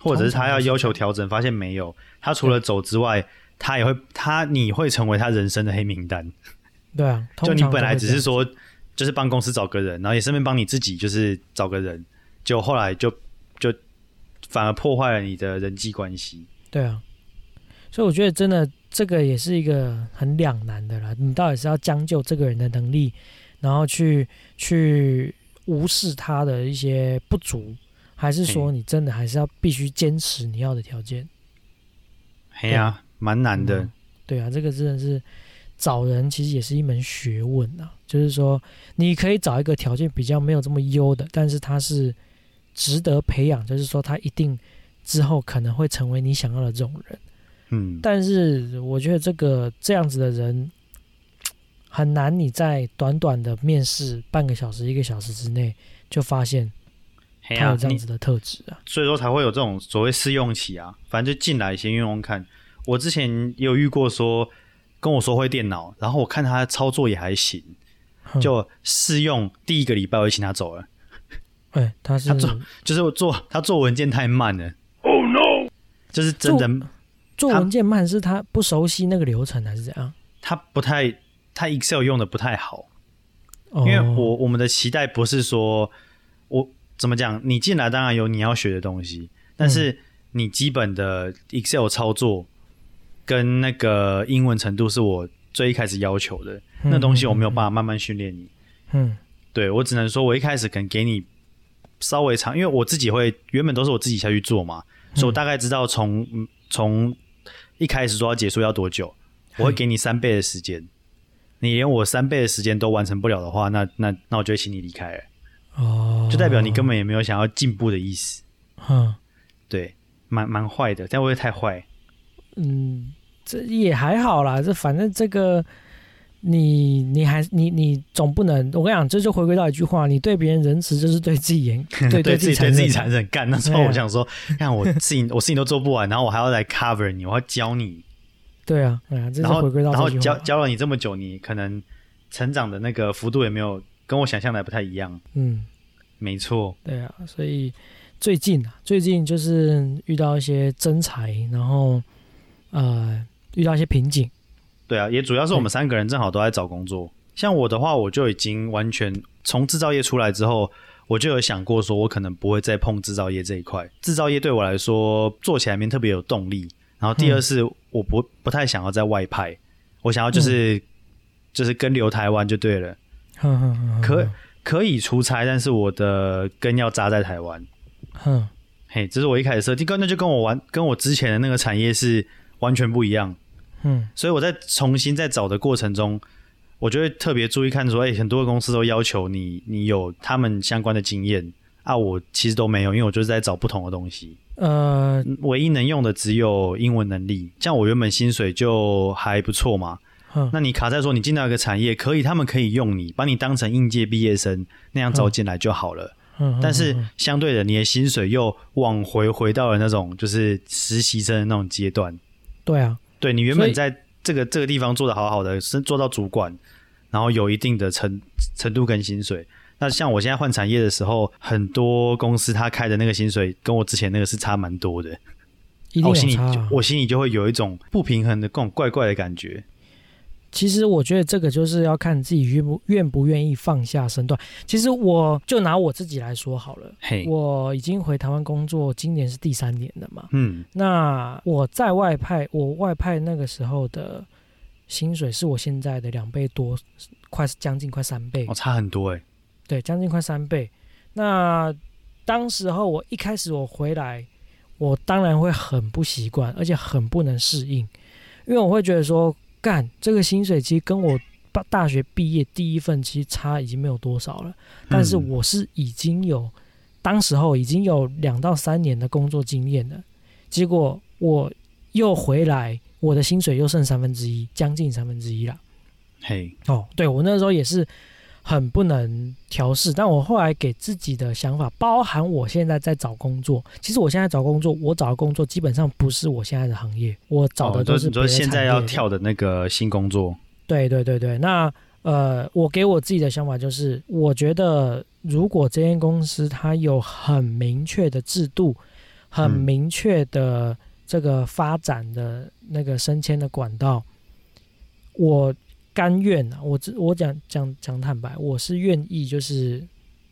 或者是他要要求调整，发现没有，他除了走之外，他也会他你会成为他人生的黑名单。对啊，就你本来只是说，就是帮公司找个人，然后也顺便帮你自己就是找个人，就后来就就反而破坏了你的人际关系。对啊，所以我觉得真的这个也是一个很两难的啦。你到底是要将就这个人的能力，然后去去无视他的一些不足，还是说你真的还是要必须坚持你要的条件？嘿呀、蛮难的。嗯对啊，这个真的是找人其实也是一门学问啊。就是说，你可以找一个条件比较没有这么优的，但是他是值得培养，就是说他一定之后可能会成为你想要的这种人。嗯，但是我觉得这个这样子的人很难，你在短短的面试半个小时、一个小时之内就发现他有这样子的特质啊。所以说才会有这种所谓试用期啊。反正就进来先用用看。我之前也有遇过说跟我说会电脑，然后我看他操作也还行，哼就试用第一个礼拜我就请他走了。哎，他是他做就是我做他做文件太慢了。Oh no！就是真的做他文件慢，是他不熟悉那个流程，还是怎样？他不太他 Excel 用的不太好，因因为我我们的期待不是说我怎么讲，你进来当然有你要学的东西，但是你基本的 Excel 操作跟那个英文程度是我最一开始要求的，那东西我没有办法慢慢训练你。嗯对我只能说，我一开始可能给你稍微长，因为我自己会原本都是我自己下去做嘛，所以我大概知道从嗯从一开始说要结束要多久，我会给你三倍的时间。你连我三倍的时间都完成不了的话，那那那我就会请你离开了，哦，就代表你根本也没有想要进步的意思。嗯对，蛮蛮坏的，但会不会太坏？嗯，这也还好啦。这反正这个你你还你你总不能，我跟你讲，这就回归到一句话：你对别人仁慈，就是对自己严，[LAUGHS] 对对自己对自己残忍。干，那时候我想说，看我 [LAUGHS] 事情我事情都做不完，然后我还要来 cover 你，我要教你，对啊，哎呀，这然后回归到然后。教教了你这么久，你可能成长的那个幅度也没有跟我想象的不太一样。嗯，没错，对啊，所以最近啊，最近就是遇到一些真才，然后呃遇到一些瓶颈。对啊，也主要是我们三个人正好都在找工作。像我的话，我就已经完全从制造业出来之后，我就有想过说，我可能不会再碰制造业这一块。制造业对我来说做起来没特别有动力。然后第二是，我不不太想要在外派，我想要就是、就是跟留台湾就对了。哼哼哼，可可以出差，但是我的根要扎在台湾。哼，嘿，这是我一开始设定，跟那就跟我玩跟我之前的那个产业是完全不一样。嗯所以我在重新在找的过程中，我就会特别注意看说，哎、很多公司都要求你你有他们相关的经验啊，我其实都没有，因为我就是在找不同的东西，呃嗯唯一能用的只有英文能力。像我原本薪水就还不错嘛，哼那你卡在说你进到一个产业，可以他们可以用你，把你当成应届毕业生那样招进来就好了。嗯，但是相对的，你的薪水又往回回到了那种就是实习生的那种阶段。对啊，对你原本在这个这个地方做的好好的，是做到主管，然后有一定的程程度跟薪水。那像我现在换产业的时候，很多公司他开的那个薪水跟我之前那个是差蛮多的，一定有我心里我心里就会有一种不平衡的这种怪怪的感觉。其实我觉得这个就是要看自己愿不愿不愿意放下身段。其实我就拿我自己来说好了，嘿，我已经回台湾工作，今年是第三年了嘛。嗯，那我在外派，我外派那个时候的薪水是我现在的两倍多，快将近快三倍哦，。差很多哎，对，将近快三倍。那当时候我一开始我回来，我当然会很不习惯，而且很不能适应，因为我会觉得说，干这个薪水其实跟我大大学毕业第一份其实差已经没有多少了，但是嗯。我是已经有，当时候已经有两到三年的工作经验了，结果我又回来，我的薪水又剩三分之一，将近三分之一了。嘿，哦，对我那时候也是很不能调试，但我后来给自己的想法，包含我现在在找工作，其实我现在找工作，我找的工作基本上不是我现在的行业，我找的哦都是你说现在要跳的那个新工作，对对对对，那呃，我给我自己的想法就是，我觉得如果这间公司它有很明确的制度，很嗯。明确的这个发展的那个升迁的管道，我甘愿啊，我只我讲讲讲坦白，我是愿意就是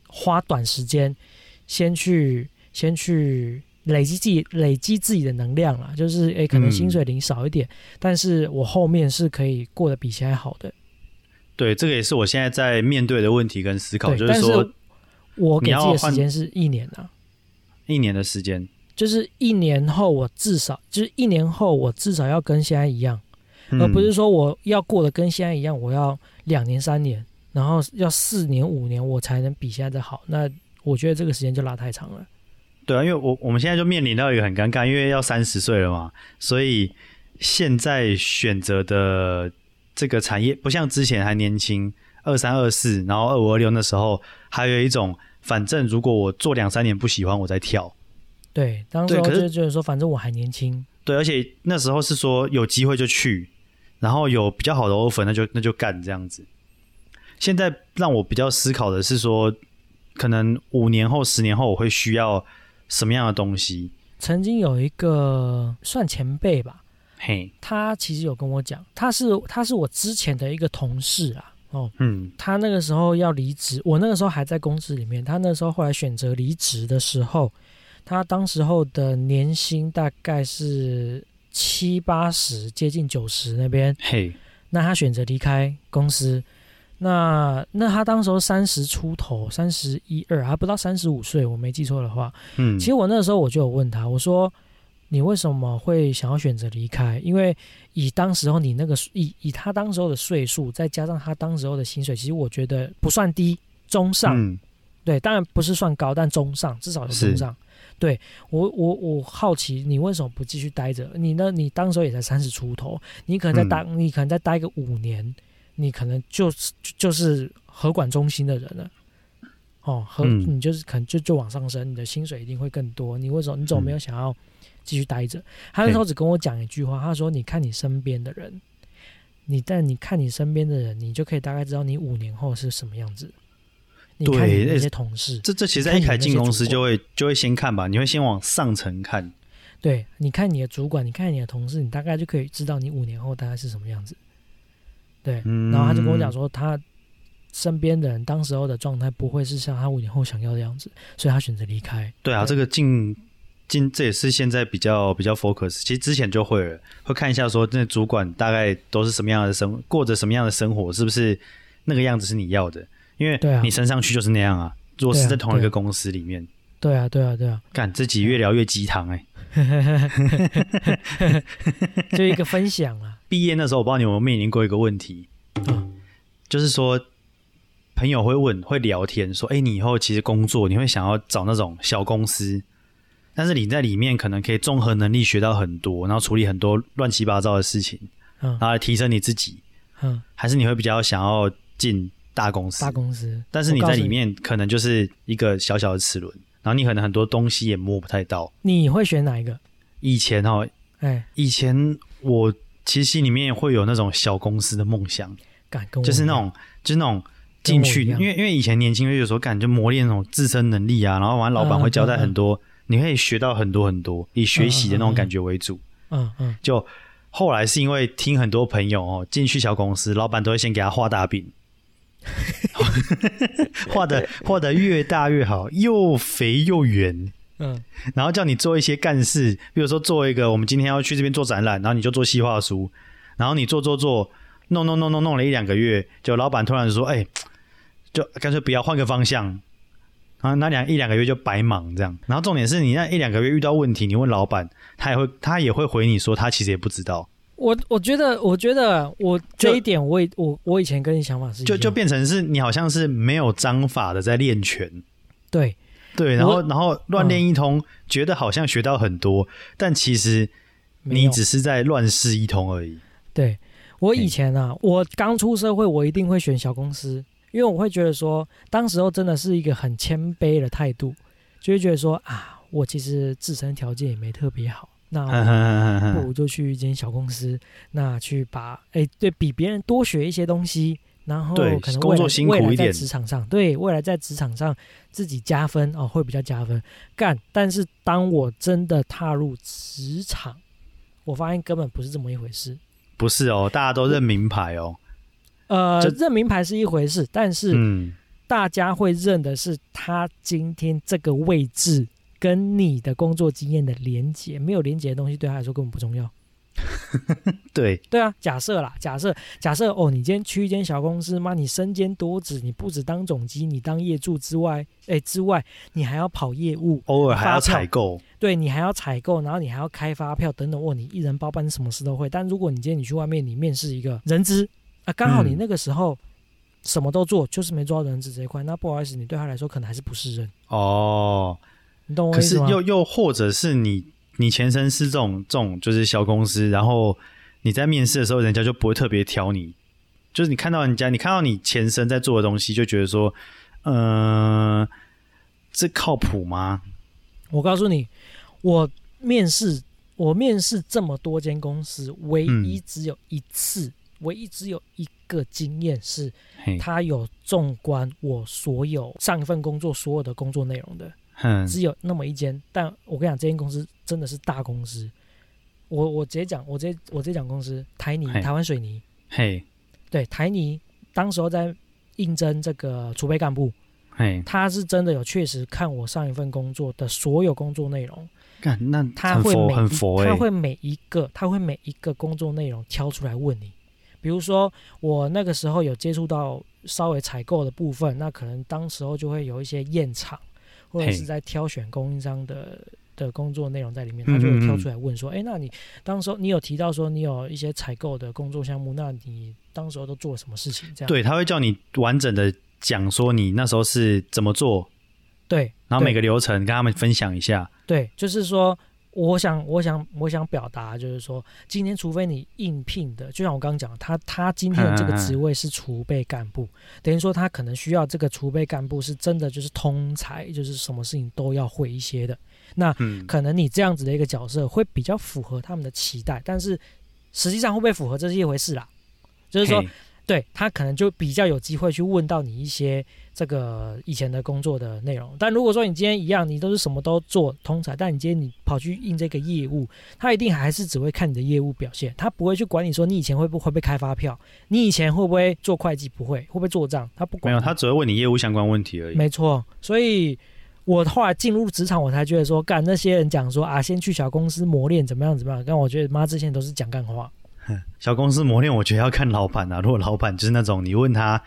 花短时间先去先去。累积自己累积自己的能量啦，就是诶，可能嗯薪水领少一点，但是我后面是可以过得比现在好的。对，这个也是我现在在面对的问题跟思考，就是但说我给自己的时间是一年啊，一年的时间，就是一年后我至少就是一年后我至少要跟现在一样，嗯而不是说我要过得跟现在一样，我要两年三年，然后要四年五年我才能比现在的好。那我觉得这个时间就拉太长了。对啊，因为我我们现在就面临到一个很尴尬，因为要三十岁了嘛，所以现在选择的这个产业不像之前还年轻，二三二四，然后二五二六那时候还有一种，反正如果我做两三年不喜欢，我再跳。对，当时对可是候就觉得说，反正我还年轻，对，而且那时候是说有机会就去，然后有比较好的 offer 那就那就干这样子。现在让我比较思考的是说，可能五年后、十年后我会需要什么样的东西？曾经有一个算前辈吧，嘿，他其实有跟我讲，他是他是我之前的一个同事啊，哦，嗯他那个时候要离职，我那个时候还在公司里面。他那时候后来选择离职的时候，他当时候的年薪大概是七八十，接近九十那边。嘿，那他选择离开公司，那那他当时候三十出头，三十一二，还不到三十五岁，我没记错的话。嗯，其实我那个时候我就有问他，我说你为什么会想要选择离开？因为以当时候你那个以以他当时候的岁数，再加上他当时候的薪水，其实我觉得不算低，中上。嗯对，当然不是算高，但中上，至少是中上。对我我我好奇你为什么不继续待着？你呢？你当时候也才三十出头，你可能再待，你可能再待个五年，你可能就是就就是合管中心的人了。哦，和嗯你就是可能就就往上升，你的薪水一定会更多。你为什么你怎么没有想要继续待着？他那时候只跟我讲一句话，他说：“你看你身边的人，你但你看你身边的人，你就可以大概知道你五年后是什么样子。你看你对那那些同事，这这其实在一开进公司就会就会先看吧，你会先往上层看。对，你看你的主管，你看你的同事，你大概就可以知道你五年后大概是什么样子。对，嗯然后他就跟我讲说，他身边的人当时候的状态不会是像他五年后想要的样子，所以他选择离开。对啊，对这个进进这也是现在比较比较 focus，其实之前就会了，会看一下说那主管大概都是什么样的生，过着什么样的生活，是不是那个样子是你要的？因为对啊。你升上去就是那样啊。如果是在同一个公司里面，对啊，对啊，对啊，干自己越聊越鸡汤哎。[LAUGHS] 就一个分享啊。[LAUGHS] 毕业那时候，我不知道你有没有面临过一个问题，嗯。就是说朋友会问，会聊天说，哎、你以后其实工作你会想要找那种小公司，但是你在里面可能可以综合能力学到很多，然后处理很多乱七八糟的事情，嗯。然后来提升你自己，嗯，还是你会比较想要进大公司？大公司，但是你在里面可能就是一个小小的齿轮，然后你可能很多东西也摸不太到。你会选哪一个？以前哦，哎，以前我其实心里面会有那种小公司的梦想，敢跟我就是那种就是那种进去，因为因为以前年轻，有时候感觉磨练那种自身能力啊，然后完老板会交代很多，你可以学到很多很多，以学习的那种感觉为主。嗯嗯。就后来是因为听很多朋友哦，进去小公司，老板都会先给他画大饼，[LAUGHS] 画的画的越大越好，又肥又圆。嗯，然后叫你做一些干事，比如说做一个，我们今天要去这边做展览，然后你就做细化书，然后你做做做，弄弄弄弄弄了一两个月，就老板突然说，哎，就干脆不要换个方向，然后那两一两个月就白忙这样。然后重点是你那一两个月遇到问题，你问老板，他也会他也会回你说，他其实也不知道。我我觉得我觉得我这一点我也我我以前跟你想法是一样就就变成是你好像是没有章法的在练拳，对对，然后然后乱练一通，觉得好像学到很多，但其实你只是在乱试一通而已。对，我以前啊，我刚出社会，我一定会选小公司，因为我会觉得说，当时候真的是一个很谦卑的态度，就会觉得说啊，我其实自身条件也没特别好，那不如就去一间小公司，那去把哎对比别人多学一些东西，然后可能工作辛苦一点职场上，对未来在职场上自己加分哦，会比较加分。干，但是当我真的踏入职场，我发现根本不是这么一回事。不是哦，大家都认名牌哦。呃，认名牌是一回事，但是嗯，大家会认的是他今天这个位置跟你的工作经验的连接，没有连接的东西对他来说根本不重要。[LAUGHS] 对，对啊，假设啦，假设假设哦，你今天去一间小公司，妈，你身兼多职，你不止当总机，你当业助之外，哎之外，你还要跑业务，偶尔还要采购。对你还要采购，然后你还要开发票等等，哦，你一人包办，你什么事都会。但如果你今天你去外面，你面试一个人资啊，刚好你嗯那个时候什么都做，就是没做到人资这一块，那不好意思，你对他来说可能还是不是人，哦，你懂我可意思吗？是又又或者是你你前身是这种这种就是小公司，然后你在面试的时候，人家就不会特别挑你，就是你看到人家，你看到你前身在做的东西，就觉得说，嗯、这靠谱吗？我告诉你，我面试我面试这么多间公司，唯一嗯只有一次，唯一只有一个经验是，他有纵观我所有上一份工作所有的工作内容的。哼，只有那么一间，但我跟你讲，这间公司真的是大公司。我我直接讲，我直接我直接讲公司，台泥台湾水泥，嘿，对台泥，当时候在应征这个储备干部，嘿，他是真的有确实看我上一份工作的所有工作内容，干那他会每他会每一个他会每一个工作内容挑出来问你。比如说我那个时候有接触到稍微采购的部分，那可能当时候就会有一些验厂，或者是在挑选供应商的的工作内容在里面，嗯他就会挑出来问说，哎、那你当时候你有提到说你有一些采购的工作项目，那你当时候都做了什么事情？这样。对，他会叫你完整的讲说你那时候是怎么做，对，然后每个流程跟他们分享一下。对，就是说，我想，我想，我想表达就是说，今天除非你应聘的，就像我刚刚讲，他他今天的这个职位是储备干部，等于说他可能需要这个储备干部是真的就是通才，就是什么事情都要会一些的。那嗯，可能你这样子的一个角色会比较符合他们的期待，但是实际上会不会符合这是一回事啦。就是说，对他可能就比较有机会去问到你一些这个以前的工作的内容。但如果说你今天一样，你都是什么都做通才，但你今天你跑去应这个业务，他一定还是只会看你的业务表现，他不会去管你说你以前会不会被开发票，你以前会不会做会计，不会，会不会做账，他不管。没有，他只会问你业务相关问题而已。没错，所以我后来进入职场，我才觉得说，干那些人讲说啊，先去小公司磨练怎么样怎么样，但我觉得妈之前都是讲干话。[LAUGHS] 小公司磨练，我觉得要看老板啊。如果老板就是那种你问他，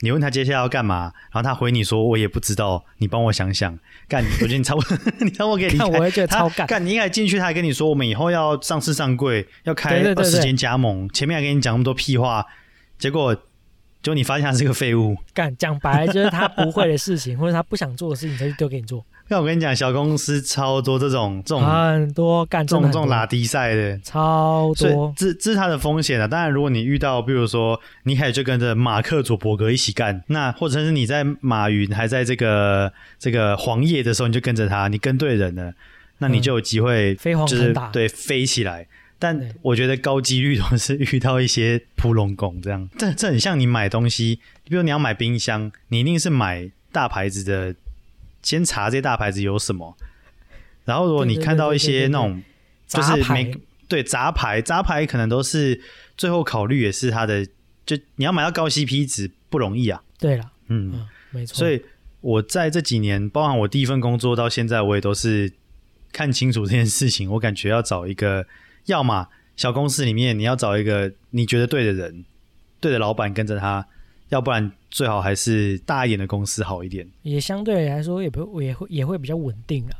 你问他接下来要干嘛，然后他回你说我也不知道，你帮我想想。干，我觉得你差不多，[LAUGHS] 你差不多可以离看我开。会觉得超干。他干，你应该进去，他还跟你说我们以后要上市上柜，要开二十间加盟，前面还跟你讲那么多屁话，结果就你发现他是个废物。干讲白了就是他不会的事情，或者他不想做的事情，他就丢给你做。那我跟你讲，小公司超多这种这种很多干这种这种拉低赛的，超多。这这是它的风险啊。当然，如果你遇到，比如说你开始就跟着马克·佐伯格一起干，那或者是你在马云还在这个这个黄页的时候，你就跟着他，你跟对人了，那你就有机会飞黄就是腾达对飞起来。但我觉得高几率都是 [LAUGHS] 遇到一些扑龙拱这样，这这很像你买东西，比如你要买冰箱，你一定是买大牌子的，先查这些大牌子有什么，然后如果你看到一些那种就是没对杂牌，杂牌可能都是最后考虑也是它的，就你要买到高 CP 值不容易啊。对了，嗯，嗯，没错。所以我在这几年，包含我第一份工作到现在，我也都是看清楚这件事情。我感觉要找一个，要么小公司里面你要找一个你觉得对的人，对的老板跟着他，要不然最好还是大一点的公司好一点。也相对来说也不也会也会比较稳定啊。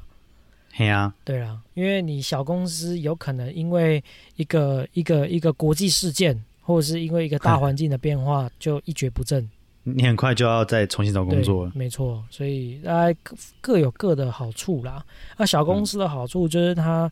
嘿啊，对啊，因为你小公司有可能因为一个一个一个国际事件，或者是因为一个大环境的变化，就一蹶不振。你很快就要再重新找工作了，。没错，所以大家各各有各的好处啦。那小公司的好处就是它，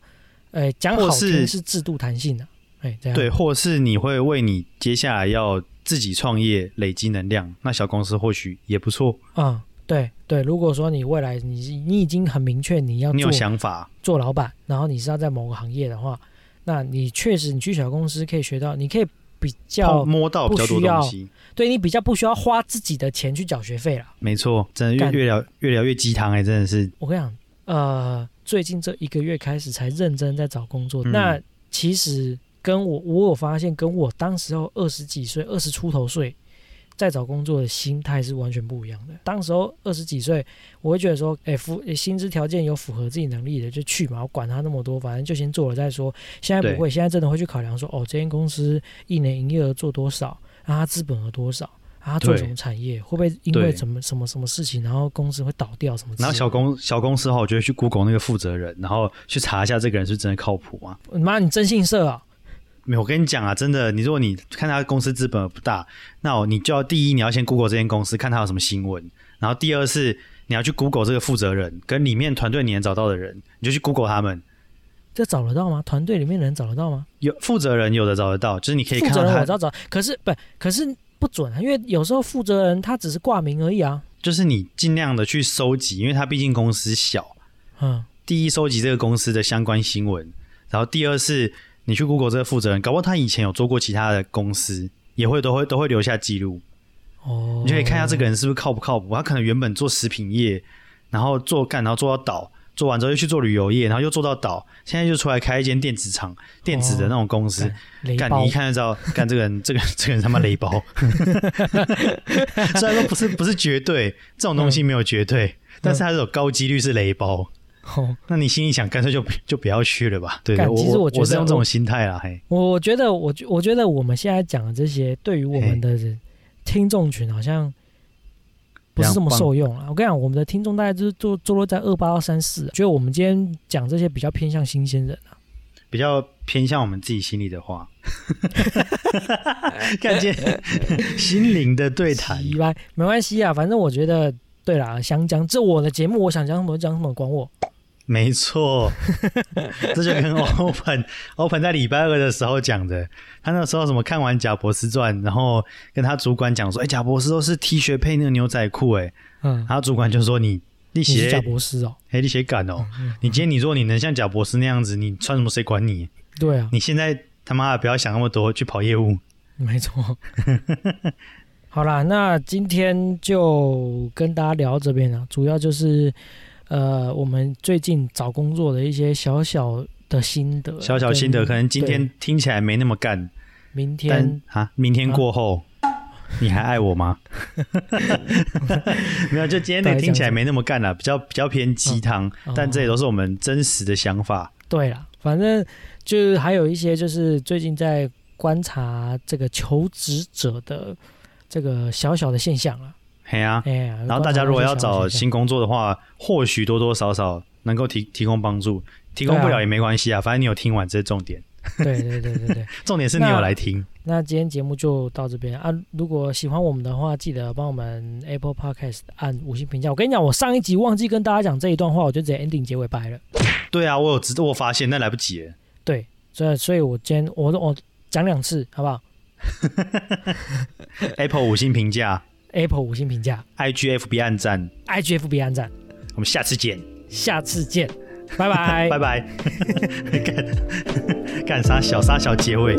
呃，讲好听是制度弹性的，哎，对，或是你会为你接下来要自己创业累积能量，那小公司或许也不错。嗯、对对。如果说你未来你你已经很明确你要你有做想法，做老板，然后你是要在某个行业的话，那你确实你去小公司可以学到，你可以比较摸到比较多东西。对你比较不需要花自己的钱去缴学费了。没错，真的越越聊越聊越鸡汤哎，真的是我跟你讲，呃，最近这一个月开始才认真在找工作。嗯那其实跟我我有发现，跟我当时候二十几岁、二十出头岁在找工作的心态是完全不一样的。当时候二十几岁，我会觉得说，哎、符薪资条件有符合自己能力的就去嘛，我管他那么多，反正就先做了再说。现在不会，现在真的会去考量说，哦，这间公司一年营业额做多少，然后它资本额多少。啊，它做什么产业？会不会因为什么什么什么事情，然后公司会倒掉什么？然后小公小公司的话，我觉得去 Google 那个负责人，然后去查一下这个人是真的靠谱吗？妈，你征信社啊？没有，我跟你讲啊，真的，你如果你看他公司资本不大，那你就要第一你要先 Google 这间公司，看他有什么新闻，然后第二是你要去 Google 这个负责人跟里面团队你能找到的人，你就去 Google 他们。这找得到吗？团队里面的人找得到吗？有负责人有的找得到，就是你可以负看到他，责人我知道找，可是不，可是不准啊，因为有时候负责人他只是挂名而已啊。就是你尽量的去收集，因为他毕竟公司小，嗯，第一收集这个公司的相关新闻，然后第二是你去 Google 这个负责人，搞不好他以前有做过其他的公司，也会都会都会留下记录，哦，你就可以看一下这个人是不是靠不靠谱。他可能原本做食品业，然后做干，然后做到倒，做完之后又去做旅游业，然后又做到倒，现在就出来开一间电子厂、电子的那种公司。干，你一看就知道，干这个人，这个这个人他妈雷包。[LAUGHS] 虽然说不是不是绝对，这种东西没有绝对，但是它是有高几率是雷包。哦，那你心里想，干脆就就不要去了吧？对其实我觉得是用这种心态啦，嘿，我觉得我觉我觉得我们现在讲的这些，对于我们的听众群好像不是这么受用啊。我跟你讲，我们的听众大概就是坐坐落在二八到三四，觉得我们今天讲这些比较偏向新鲜人啊。比较偏向我们自己心里的话，[LAUGHS] 看见 [LAUGHS] 心灵的对谈。以外没关系啊，反正我觉得对啦，想讲这我的节目，我想讲什么讲什么，管我。没错，[LAUGHS] 这就跟 Open Open 在礼拜二的时候讲的，他那时候什么看完《贾博士传》，然后跟他主管讲说：“哎、贾博士都是 T 恤配那个牛仔裤。”哎，嗯然，后主管就说：“你你你是写贾博士哦。哎，你写敢哦？嗯你今天你说你能像贾博士那样子，你穿什么谁管你？对啊，你现在他妈的不要想那么多，去跑业务。没错。[LAUGHS] 好啦，那今天就跟大家聊到这边了，主要就是呃，我们最近找工作的一些小小的心得，小小心得，可能今天听起来没那么干，明天啊，明天过后。[LAUGHS] 你还爱我吗？[LAUGHS] 没有，就今天那听起来没那么干了，比较比较偏鸡汤，哦但这也都是我们真实的想法。对了，反正就是还有一些就是最近在观察这个求职者的这个小小的现象啊。嘿呀，然后大家如果要找新工作的话，或许多多少少能够提提供帮助，提供不了也没关系啊，反正你有听完这是重点，对对对对对。[LAUGHS] 重点是你有来听。那今天节目就到这边啊！如果喜欢我们的话，记得帮我们 Apple Podcast 按五星评价。我跟你讲，我上一集忘记跟大家讲这一段话，我就直接 ending 结尾掰了。对啊，我有知道，我发现，但来不及了。对，所以所以我今天我我讲两次，好不好 [LAUGHS] Apple 五星评价？Apple 五星评价，IGFB 按赞，，IGFB 按赞，我们下次见，下次见，拜 [LAUGHS] 拜拜拜。[LAUGHS] 干 [LAUGHS] 干啥小啥小结尾。